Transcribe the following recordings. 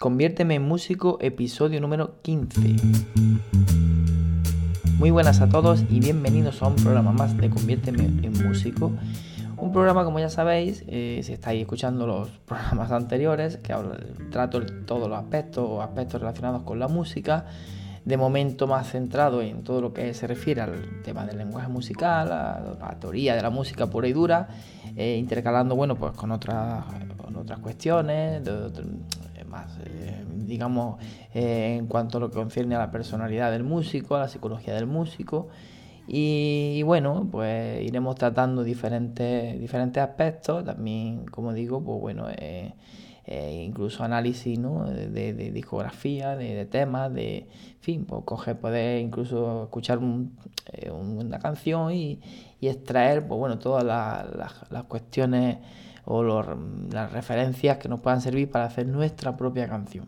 Conviérteme en músico, episodio número 15. Muy buenas a todos y bienvenidos a un programa más de Conviérteme en músico. Un programa, como ya sabéis, eh, si estáis escuchando los programas anteriores, que trato todos los aspectos, aspectos relacionados con la música, de momento más centrado en todo lo que se refiere al tema del lenguaje musical, a la teoría de la música pura y dura, eh, intercalando bueno, pues con otras, otras cuestiones, eh, digamos, eh, en cuanto a lo que concierne a la personalidad del músico, a la psicología del músico. Y, bueno, pues iremos tratando diferentes, diferentes aspectos, también, como digo, pues bueno, eh, incluso análisis ¿no? de, discografía, de, temas, de, fin, pues coger, poder incluso escuchar una canción y, extraer, pues bueno, todas las, cuestiones o las referencias que nos puedan servir para hacer nuestra propia canción.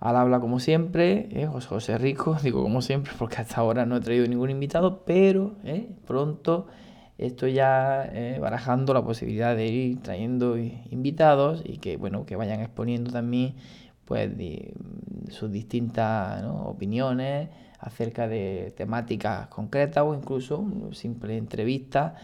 Al habla como siempre, eh, José Rico, digo como siempre porque hasta ahora no he traído ningún invitado, pero pronto estoy ya eh, barajando la posibilidad de ir trayendo invitados y que bueno que vayan exponiendo también pues sus distintas opiniones acerca de temáticas concretas o incluso simple entrevistas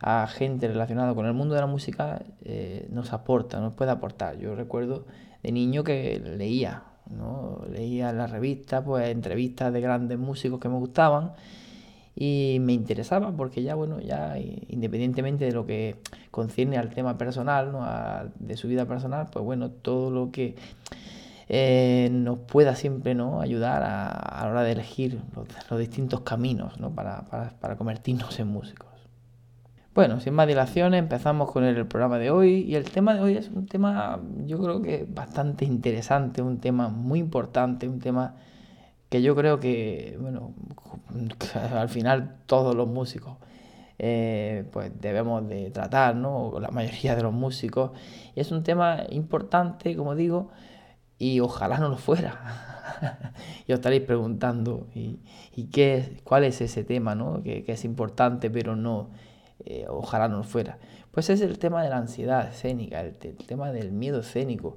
a gente relacionada con el mundo de la música eh, nos aporta, nos puede aportar. Yo recuerdo de niño que leía, ¿no? leía en la revista pues entrevistas de grandes músicos que me gustaban y me interesaba porque ya, bueno, ya independientemente de lo que concierne al tema personal, ¿no? de su vida personal, pues bueno, todo lo que eh, nos pueda siempre ¿no? ayudar a, la hora de elegir los, distintos caminos ¿no? para, para, para, convertirnos en músicos. Bueno, sin más dilaciones, empezamos con el programa de hoy y el tema de hoy es un tema yo creo que bastante interesante, un tema muy importante, un tema que yo creo que, bueno, al final todos los músicos eh, pues debemos de tratar, ¿no? La mayoría de los músicos. Y es un tema importante, como digo, y ojalá no lo fuera. y os estaréis preguntando, ¿y, qué, cuál es ese tema, ¿no? Que, es importante, pero no, eh, ojalá no fuera. Pues es el tema de la ansiedad escénica, el tema del miedo escénico.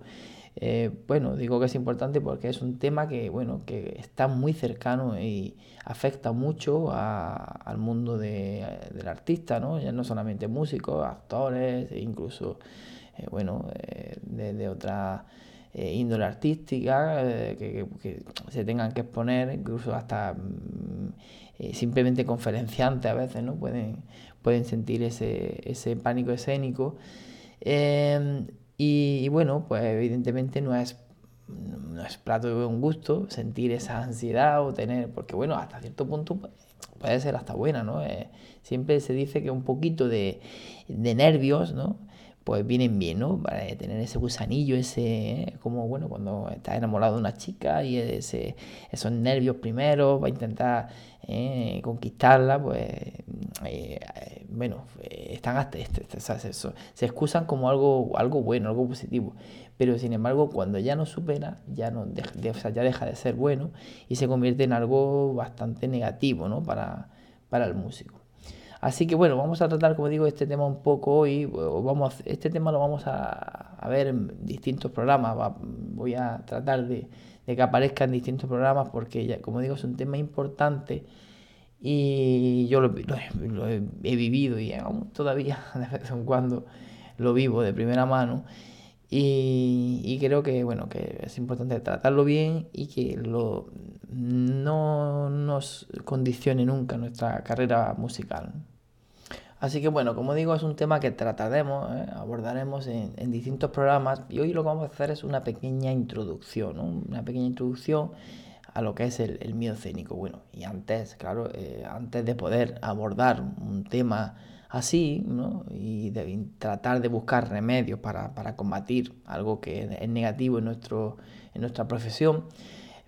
Eh, bueno, digo que es importante porque es un tema que, bueno, que está muy cercano y afecta mucho al mundo del artista, ¿no? Ya no solamente músicos, actores, e incluso, eh, bueno, de, otra índole artística, que, se tengan que exponer, incluso hasta mm, simplemente conferenciantes a veces, ¿no? Pueden, pueden sentir ese, ese pánico escénico. Y, bueno, pues evidentemente no es, no es plato de buen gusto sentir esa ansiedad o tener, porque bueno, hasta cierto punto puede ser hasta buena, ¿no? Eh, siempre se dice que un poquito de, de nervios, ¿no? Pues vienen bien, ¿no? Para tener ese gusanillo, ese, ¿eh? como bueno, cuando estás enamorado de una chica y ese, esos nervios primero, va a intentar ¿eh? conquistarla, pues, eh, bueno, están hasta, este, este, se excusan como algo, algo bueno, algo positivo. Pero sin embargo, cuando ya no supera, ya, no ya deja de ser bueno y se convierte en algo bastante negativo, ¿no? Para, para el músico. Así que bueno, vamos a tratar, como digo, este tema un poco hoy. Vamos, este tema lo vamos a, ver en distintos programas. voy a tratar de, que aparezca en distintos programas porque, ya, como digo, es un tema importante y yo lo, he, vivido y aún todavía de vez en cuando lo vivo de primera mano. Y, creo que bueno que es importante tratarlo bien y que no nos condicione nunca nuestra carrera musical. Así que bueno, como digo, es un tema que trataremos, ¿eh? abordaremos en, distintos programas y hoy lo que vamos a hacer es una pequeña introducción, una pequeña introducción a lo que es el, miedo escénico. Bueno, y antes, claro, eh, antes de poder abordar un tema así, ¿no? y de, tratar de buscar remedios para, combatir algo que es negativo en, nuestro, en nuestra profesión,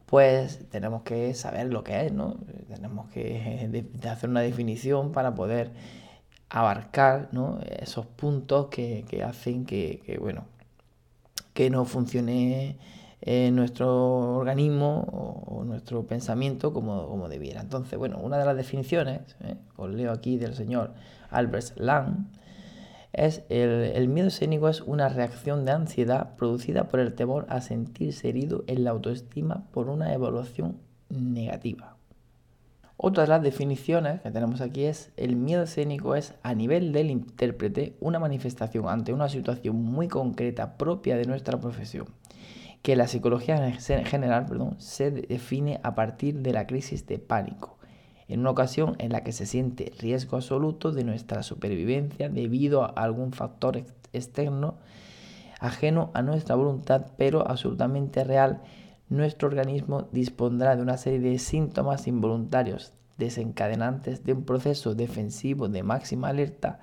pues tenemos que saber lo que es, ¿no? Tenemos que hacer una definición para poder abarcar esos puntos que, hacen que, bueno, que no funcione eh, nuestro organismo o, nuestro pensamiento como, debiera. Entonces, bueno, una de las definiciones, ¿eh? os leo aquí del señor Albert Lang, Es el, miedo escénico es una reacción de ansiedad producida por el temor a sentirse herido en la autoestima por una evaluación negativa. Otra de las definiciones que tenemos aquí es el miedo escénico es a nivel del intérprete una manifestación ante una situación muy concreta propia de nuestra profesión, que la psicología en general perdón, se define a partir de la crisis de pánico, en una ocasión en la que se siente riesgo absoluto de nuestra supervivencia debido a algún factor externo ajeno a nuestra voluntad, pero absolutamente real, nuestro organismo dispondrá de una serie de síntomas involuntarios desencadenantes de un proceso defensivo de máxima alerta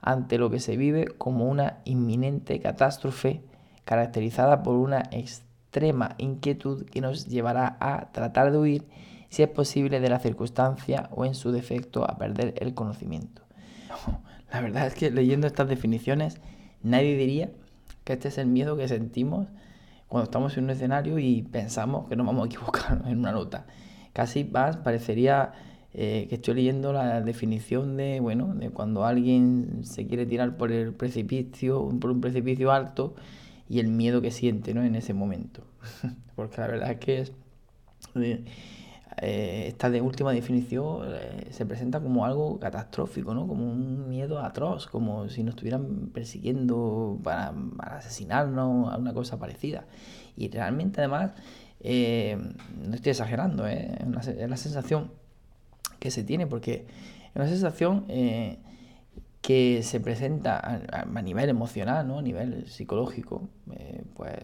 ante lo que se vive como una inminente catástrofe caracterizada por una extrema inquietud que nos llevará a tratar de huir si es posible, de la circunstancia o en su defecto a perder el conocimiento. La verdad es que leyendo estas definiciones nadie diría que este es el miedo que sentimos cuando estamos en un escenario y pensamos que nos vamos a equivocar en una nota. Casi más parecería eh, que estoy leyendo la definición de, bueno, de cuando alguien se quiere tirar por el precipicio, por un precipicio alto y el miedo que siente ¿no? en ese momento. Porque la verdad es que es... Eh, eh, esta de última definición eh, se presenta como algo catastrófico, ¿no? como un miedo atroz, como si nos estuvieran persiguiendo para, asesinarnos, una cosa parecida. Y realmente además, eh, no estoy exagerando, es, la sensación que se tiene, porque es una sensación que se presenta a, nivel emocional, ¿no? a nivel psicológico. pues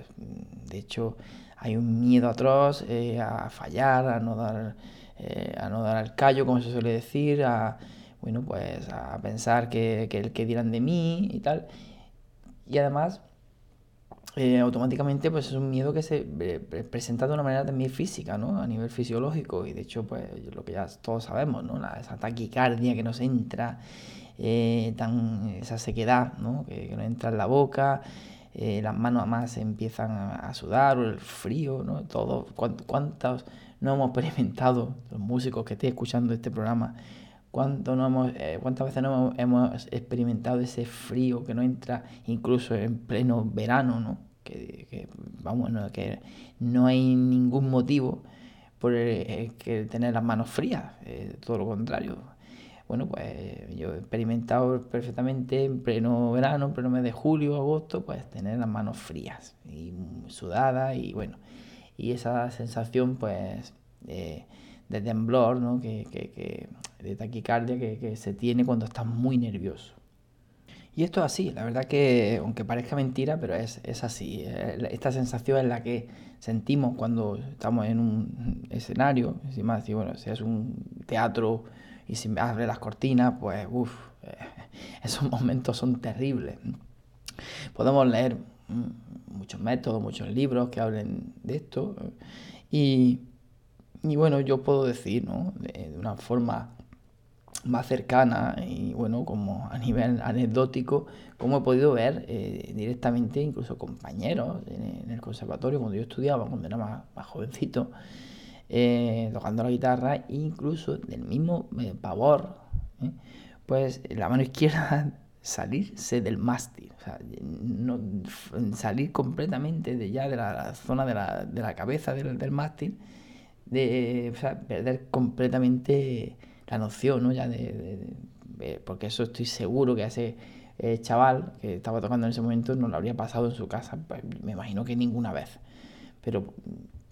de hecho hay un miedo atroz eh, a fallar, a no dar eh, a no dar al callo, como se suele decir, a bueno pues a pensar que, que dirán de mí y tal. Y además eh, automáticamente pues es un miedo que se presenta de una manera también física, ¿no? A nivel fisiológico y de hecho pues lo que ya todos sabemos, ¿no? La, esa taquicardia que nos entra, tan, esa sequedad, ¿no? Que, que nos entra en la boca, eh, las manos además empiezan a, sudar, o el frío, ¿no? Todo, ¿cuántos no hemos experimentado, los músicos que estén escuchando este programa, cuánto no hemos, eh, cuántas veces no hemos, experimentado ese frío que no entra incluso en pleno verano, ¿no? Que, vamos, no, que no hay ningún motivo por el, que tener las manos frías, eh, todo lo contrario bueno, pues yo he experimentado perfectamente en pleno verano, en pleno mes de julio, agosto, pues tener las manos frías y sudadas y bueno, y esa sensación pues de, temblor, ¿no? que, que, de taquicardia que, se tiene cuando estás muy nervioso. Y esto es así, la verdad que, aunque parezca mentira, pero es, es así. Eh, esta sensación es la que sentimos cuando estamos en un escenario, encima, si, bueno, si es un teatro y si me abre las cortinas, pues uff, esos momentos son terribles. Podemos leer muchos métodos, muchos libros que hablen de esto y, y bueno, yo puedo decir, ¿no? De, una forma más cercana y bueno, como a nivel anecdótico, como he podido ver eh, directamente incluso compañeros en, el conservatorio cuando yo estudiaba, cuando era más, más jovencito, eh, tocando la guitarra, incluso del mismo eh, pavor, ¿eh? pues la mano izquierda salirse del mástil, o sea, salir completamente de ya de la, zona de la, de la cabeza del, del mástil, de o sea, perder completamente la noción, ¿no? Ya de, porque eso estoy seguro que ese chaval que estaba tocando en ese momento no lo habría pasado en su casa, pues, me imagino que ninguna vez. Pero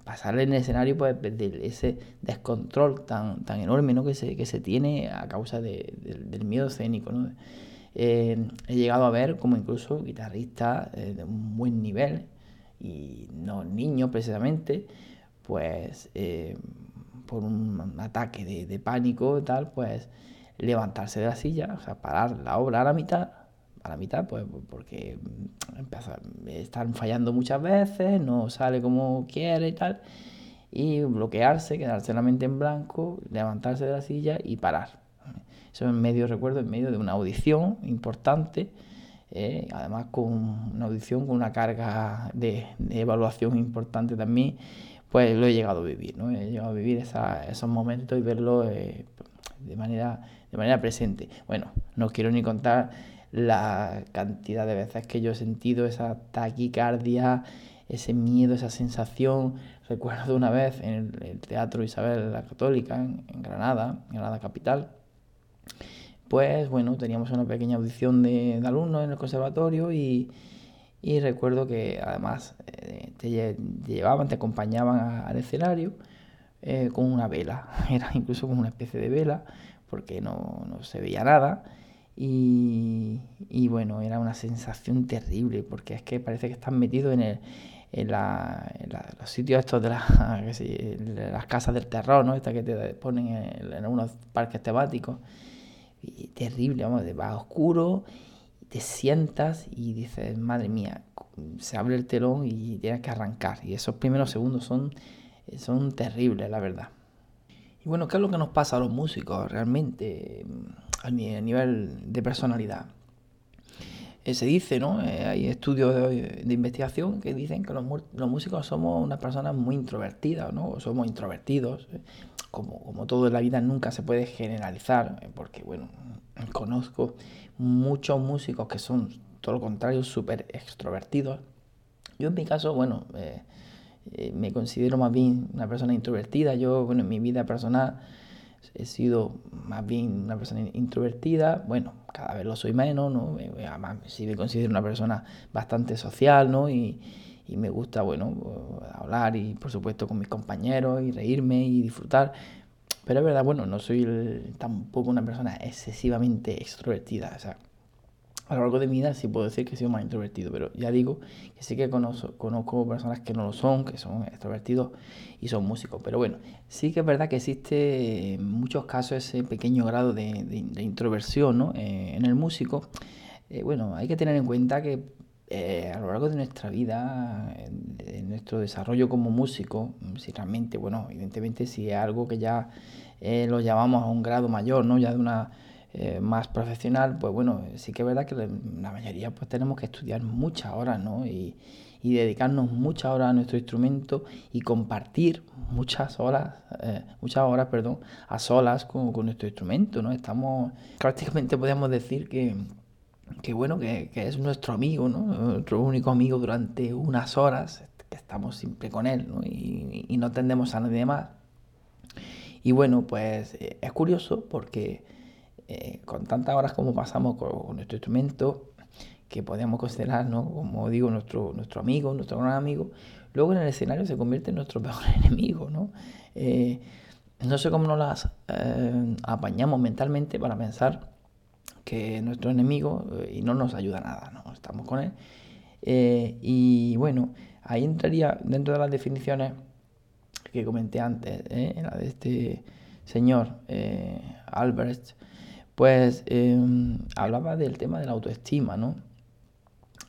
pasar en el escenario pues, de ese descontrol tan, tan enorme ¿no? que, se, que se tiene a causa del miedo escénico. ¿no? Eh, he llegado a ver como incluso guitarristas eh, de un buen nivel y no niños precisamente, pues eh, por un ataque de, de pánico tal, pues levantarse de la silla, o sea, parar la obra a la mitad a la mitad, pues porque están fallando muchas veces, no sale como quiere y tal, y bloquearse, quedarse la mente en blanco, levantarse de la silla y parar. Eso en medio, recuerdo, en medio de una audición importante, eh, además con una audición con una carga de, evaluación importante también, pues lo he llegado a vivir, ¿no? He llegado a vivir esos momentos y verlo eh, de, manera, de manera presente. Bueno, no quiero ni contar la cantidad de veces que yo he sentido esa taquicardia, ese miedo, esa sensación. Recuerdo una vez en el, Teatro Isabel la Católica, en, Granada, en Granada Capital, pues bueno, teníamos una pequeña audición de, alumnos en el conservatorio y, recuerdo que además eh, te, llevaban, te acompañaban al escenario eh, con una vela, era incluso como una especie de vela, porque no, no se veía nada. Y, bueno, era una sensación terrible, porque es que parece que estás metido en, el, en, la, los sitios estos de, las casas del terror, ¿no? Estas que te ponen en, en unos parques temáticos. Y terrible, vamos, va oscuro, te sientas y dices, madre mía, se abre el telón y tienes que arrancar. Y esos primeros segundos son, son terribles, la verdad. Y bueno, ¿qué es lo que nos pasa a los músicos realmente a nivel de personalidad? Eh, se dice, ¿no? Eh, hay estudios de, investigación que dicen que los, músicos somos unas personas muy introvertidas, ¿no? somos introvertidos. ¿eh? Como, como todo en la vida nunca se puede generalizar, porque, bueno, conozco muchos músicos que son todo lo contrario, súper extrovertidos. Yo en mi caso, bueno, me considero más bien una persona introvertida. Yo, bueno, en mi vida personal he sido más bien una persona introvertida, bueno, cada vez lo soy menos, ¿no? Además, sí me considero una persona bastante social, ¿no? Y, y me gusta, bueno, hablar y por supuesto con mis compañeros y reírme y disfrutar. Pero es verdad, bueno, no soy tampoco una persona excesivamente extrovertida, o sea, a lo largo de mi vida sí puedo decir que he sido más introvertido, pero ya digo que sí que conozco, personas que no lo son, que son extrovertidos y son músicos. Pero bueno, sí que es verdad que existe en muchos casos ese pequeño grado de, introversión ¿no? Eh, en el músico. Eh, bueno, hay que tener en cuenta que eh, a lo largo de nuestra vida, en, nuestro desarrollo como músico, si realmente, bueno, evidentemente si es algo que ya lo llamamos a un grado mayor, ¿no? Ya de una eh, más profesional, pues bueno, sí que es verdad que la mayoría pues tenemos que estudiar muchas horas, ¿no? Y, dedicarnos muchas horas a nuestro instrumento y compartir muchas horas, eh, muchas horas, perdón, a solas con, nuestro instrumento, ¿no? Estamos, prácticamente podemos decir que, que bueno, que, es nuestro amigo, ¿no? Nuestro único amigo durante unas horas, que estamos siempre con él, ¿no? Y, y no tendemos a nadie más. Y bueno, pues eh, es curioso porque eh, con tantas horas como pasamos con, nuestro instrumento, que podemos considerar, como digo, nuestro, nuestro amigo, nuestro gran amigo, luego en el escenario se convierte en nuestro peor enemigo. ¿no? Eh, no sé cómo nos las eh, apañamos mentalmente para pensar que nuestro enemigo y no nos ayuda nada, ¿no? estamos con él. y bueno, ahí entraría dentro de las definiciones que comenté antes, la de este señor Albert pues em, hablaba del tema de la autoestima, ¿no?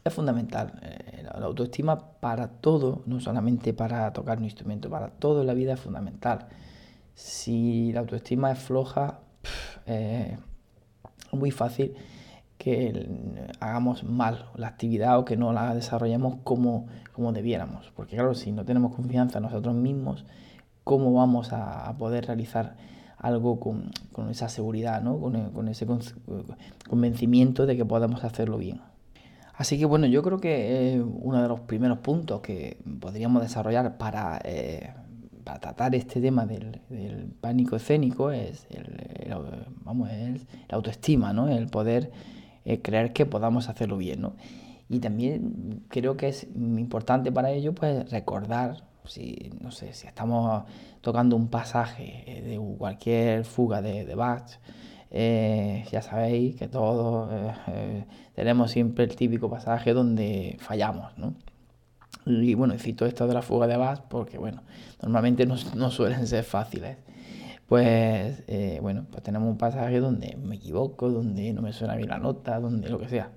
Es fundamental. Eh, la autoestima para todo, no solamente para tocar un instrumento, para todo en la vida es fundamental. Si la autoestima es floja, es muy fácil que hagamos mal la actividad o que no la desarrollemos como, como debiéramos. Porque claro, si no tenemos confianza en nosotros mismos, ¿cómo vamos a poder realizar algo con, esa seguridad, ¿no? con, ese convencimiento de que podamos hacerlo bien. Así que bueno, yo creo que uno de los primeros puntos que podríamos desarrollar para, eh, tratar este tema del, pánico escénico es, el, vamos, la autoestima, ¿no? el poder eh, creer que podamos hacerlo bien. ¿no? Y también creo que es importante para ello pues, recordar si, no sé, si estamos tocando un pasaje eh, de cualquier fuga de, de Bach, eh, ya sabéis que todos eh, tenemos siempre el típico pasaje donde fallamos, ¿no? Y bueno, cito esto de la fuga de Bach porque, bueno, normalmente no, no suelen ser fáciles. Pues, bueno, pues tenemos un pasaje donde me equivoco, donde no me suena bien la nota, donde lo que sea.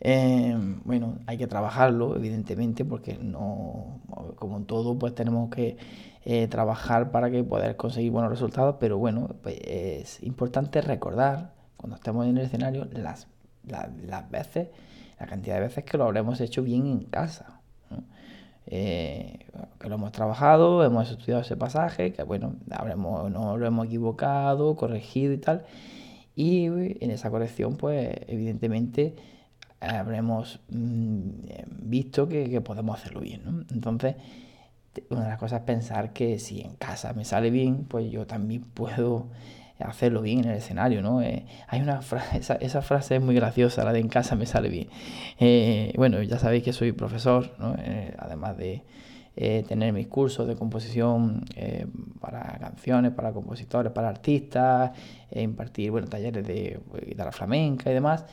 Em, bueno, hay que trabajarlo, evidentemente, porque no, como en todo, pues tenemos que eh, trabajar para que poder conseguir buenos resultados, pero bueno, pues es importante recordar cuando estemos en el escenario las, las, veces, la cantidad de veces que lo habremos hecho bien en casa. Eh, que lo hemos trabajado, hemos estudiado ese pasaje, que bueno, habremos, no lo hemos equivocado, corregido y tal. Y en esa corrección, pues evidentemente habremos mm, visto que, podemos hacerlo bien. ¿no? Entonces, una de las cosas es pensar que si en casa me sale bien, pues yo también puedo hacerlo bien en el escenario, ¿no? Eh, hay una frase, esa, frase es muy graciosa, la de en casa me sale bien. Eh, bueno, ya sabéis que soy profesor. Eh, además de tener mis cursos de composición para canciones, para compositores, para artistas, impartir, bueno, talleres de guitarra flamenca y demás.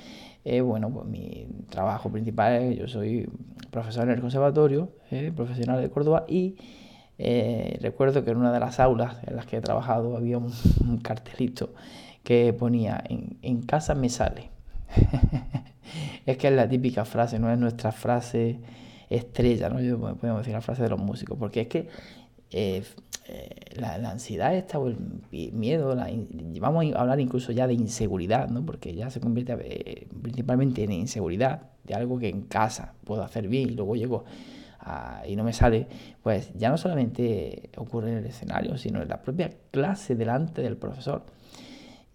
Bueno, pues mi trabajo principal es, yo soy profesor en el conservatorio profesional de Córdoba y eh, recuerdo que en una de las aulas en las que he trabajado había un, cartelito que ponía en, casa me sale. es que es la típica frase, no es nuestra frase estrella, ¿no? Yo, podemos decir la frase de los músicos, porque es que eh, eh, la, ansiedad esta o el miedo, vamos a hablar incluso ya de inseguridad, ¿no? porque ya se convierte principalmente en inseguridad de algo que en casa puedo hacer bien y luego llego y no me sale, pues ya no solamente ocurre en el escenario, sino en la propia clase delante del profesor.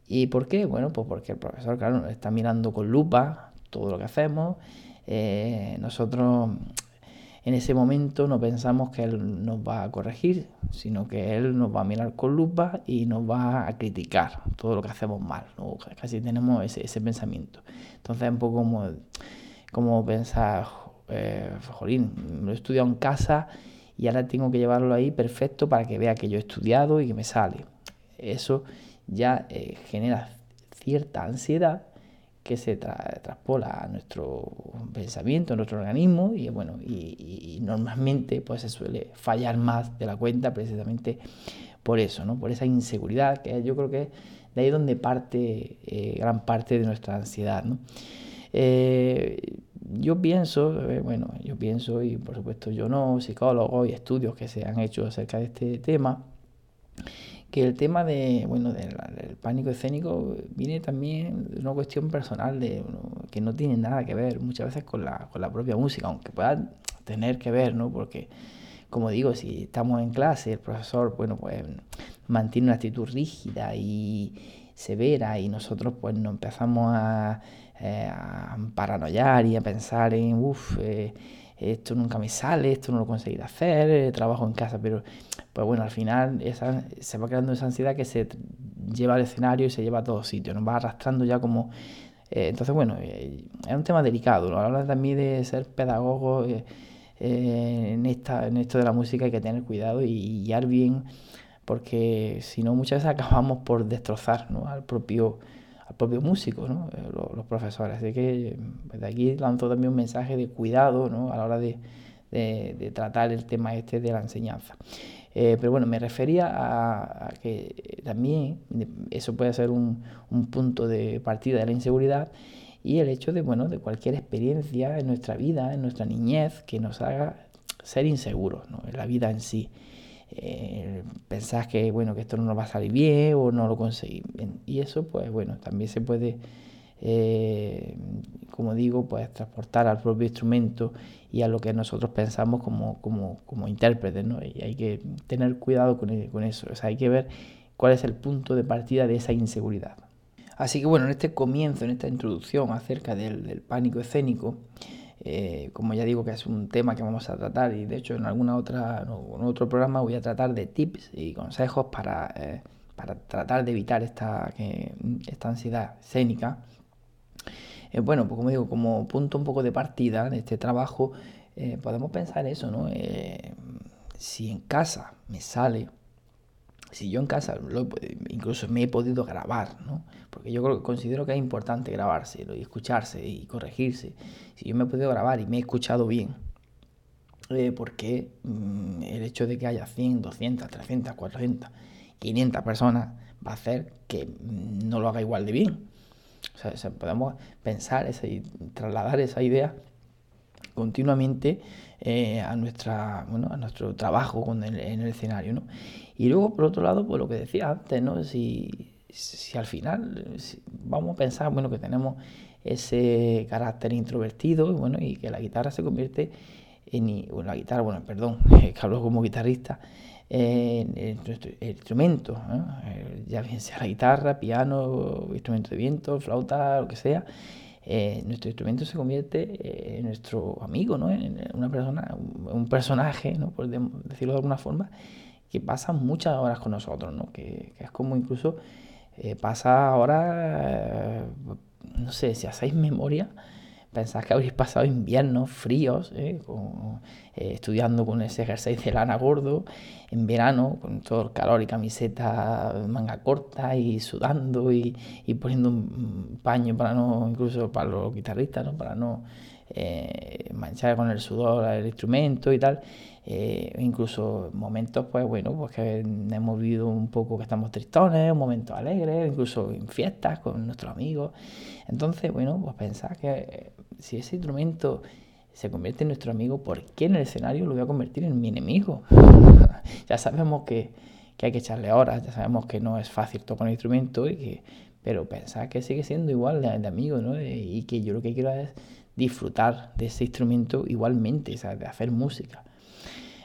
¿Y por qué? Bueno, pues porque el profesor, claro, está mirando con lupa todo lo que hacemos. Eh, nosotros en ese momento no pensamos que él nos va a corregir, sino que él nos va a mirar con lupa y nos va a criticar todo lo que hacemos mal. Casi tenemos ese, ese pensamiento. Entonces es un poco como, como pensar, eh, jolín, lo he estudiado en casa y ahora tengo que llevarlo ahí perfecto para que vea que yo he estudiado y que me sale. Eso ya eh, genera cierta ansiedad que se traspola a nuestro pensamiento, a nuestro organismo y bueno, y, normalmente pues se suele fallar más de la cuenta precisamente por eso, ¿no? Por esa inseguridad que yo creo que de ahí donde parte eh, gran parte de nuestra ansiedad. Eh, yo pienso, eh, bueno, yo pienso, y por supuesto yo no, psicólogos y estudios que se han hecho acerca de este tema, que el tema de, bueno, del, pánico escénico viene también de una cuestión personal de, que no tiene nada que ver muchas veces con la, con la propia música, aunque pueda tener que ver, ¿no? Porque, como digo, si estamos en clase, el profesor, bueno, pues mantiene una actitud rígida y severa y nosotros pues nos empezamos a eh, a paranoiar y a pensar en, uff, eh, esto nunca me sale, esto no lo conseguiré hacer, eh, trabajo en casa, pero pues bueno, al final esa, se va creando esa ansiedad que se lleva al escenario y se lleva a todos sitios, nos va arrastrando ya como... entonces, bueno, es un tema delicado, ¿no? también de ser pedagogo en, esta, en esto de la música hay que tener cuidado y guiar bien, porque si no muchas veces acabamos por destrozar ¿no? al propio al propio músico, ¿no? Eh, los, profesores. Así que pues, de aquí lanzo también un mensaje de cuidado ¿no? a la hora de, de, tratar el tema este de la enseñanza. Eh, pero bueno, me refería a, que también eso puede ser un, un, punto de partida de la inseguridad y el hecho de, bueno, de cualquier experiencia en nuestra vida, en nuestra niñez, que nos haga ser inseguros ¿no? en la vida en sí eh, pensás que bueno que esto no nos va a salir bien o no lo conseguís y eso pues bueno también se puede eh, como digo pues transportar al propio instrumento y a lo que nosotros pensamos como, como, como intérpretes ¿no? y hay que tener cuidado con, con eso. O sea hay que ver cuál es el punto de partida de esa inseguridad. Así que bueno en este comienzo en esta introducción acerca del, del pánico escénico eh, como ya digo que es un tema que vamos a tratar y de hecho en alguna otra en otro programa voy a tratar de tips y consejos para, eh, para tratar de evitar esta, esta ansiedad escénica. Eh, bueno, pues como digo, como punto un poco de partida de este trabajo, podemos pensar eso, ¿no? si en casa me sale si yo en casa incluso me he podido grabar, ¿no? Porque yo creo, que considero que es importante grabarse y escucharse y corregirse. Si yo me he podido grabar y me he escuchado bien, eh, porque mm, el hecho de que haya 100, 200, 300, 400, 500 personas va a hacer que mm, no lo haga igual de bien. O sea, podemos pensar esa, y trasladar esa idea continuamente eh, a, nuestra, bueno, a nuestro trabajo en el escenario. ¿no? Y luego, por otro lado, pues lo que decía antes, ¿no? Si, si al final vamos a pensar, bueno, que tenemos ese carácter introvertido, bueno, y que la guitarra se convierte en, bueno, la guitarra, bueno, perdón, que hablo como guitarrista, eh, nuestro instrumento, ya bien sea la guitarra, piano, instrumento de viento, flauta, lo que sea, eh, nuestro instrumento se convierte en nuestro amigo, ¿no? en una persona, un personaje, ¿no? por decirlo de alguna forma, que pasa muchas horas con nosotros, ¿no? que, que es como incluso pasa ahora, no sé, si hacéis memoria, Pensás que habréis pasado inviernos fríos, ¿eh? Eh, estudiando con ese jersey de lana gordo, en verano, con todo el calor y camiseta manga corta y sudando y, poniendo un paño para no, incluso para los guitarristas, ¿no? para no eh, manchar con el sudor el instrumento y tal. incluso momentos, pues bueno, pues que hemos vivido un poco que estamos tristones, un momento alegre, incluso en fiestas con nuestros amigos. Entonces, bueno, pues pensar que si ese instrumento se convierte en nuestro amigo, ¿por qué en el escenario lo voy a convertir en mi enemigo? ya sabemos que, hay que echarle horas, ya sabemos que no es fácil tocar un instrumento, y que, pero pensar que sigue siendo igual de, amigo, ¿no? Y que yo lo que quiero es disfrutar de ese instrumento igualmente, o de hacer música.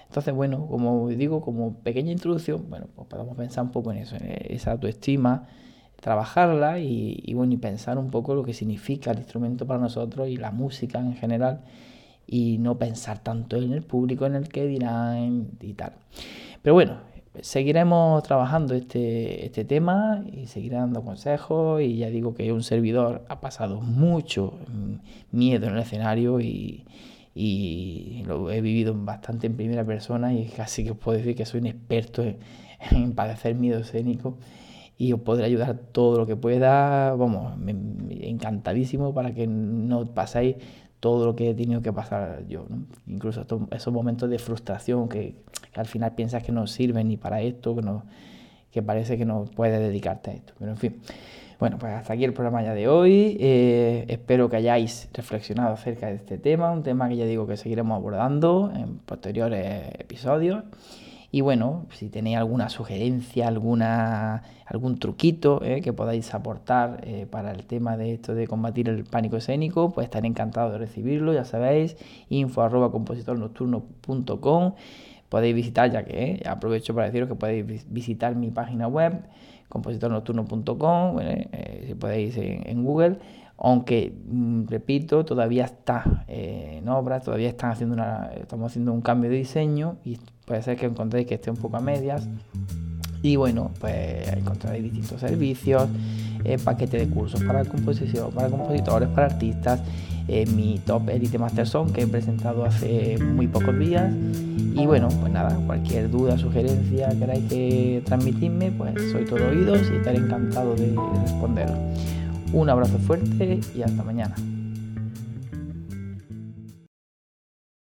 Entonces, bueno, como digo, como pequeña introducción, bueno, pues podemos pensar un poco en eso, en esa autoestima, trabajarla y, bueno, y pensar un poco lo que significa el instrumento para nosotros y la música en general y no pensar tanto en el público, en el que dirán y tal. Pero bueno, seguiremos trabajando este, este tema y seguiré dando consejos. Y ya digo que un servidor ha pasado mucho miedo en el escenario y, lo he vivido bastante en primera persona y casi que os puedo decir que soy un experto en, en padecer miedo escénico y os podré ayudar todo lo que pueda, vamos, encantadísimo para que no paséis todo lo que he tenido que pasar yo, incluso esos momentos de frustración que, al final piensas que no sirven ni para esto, que, no, que parece que no puedes dedicarte a esto, pero en fin. Bueno, pues hasta aquí el programa ya de hoy. Eh, espero que hayáis reflexionado acerca de este tema, un tema que ya digo que seguiremos abordando en posteriores episodios. Y bueno, si tenéis alguna sugerencia, alguna, algún truquito eh, que podáis aportar eh, para el tema de esto de combatir el pánico escénico, pues estaré encantado de recibirlo, ya sabéis, info arroba compositornocturno.com. Podéis visitar, ya que eh, aprovecho para deciros que podéis visitar mi página web, compositornocturno.com, si podéis en, Google aunque mm, repito todavía está en obra todavía están haciendo una, estamos haciendo un cambio de diseño y puede ser que encontréis que esté un poco a medias. Y bueno, pues encontraréis distintos servicios, eh, paquete de cursos para composición, para compositores, para artistas, eh, mi top Elite Master Song que he presentado hace muy pocos días. Y bueno, pues nada, cualquier duda, sugerencia que queráis que transmitirme, pues soy todo oídos y estaré encantado de responder. Un abrazo fuerte y hasta mañana.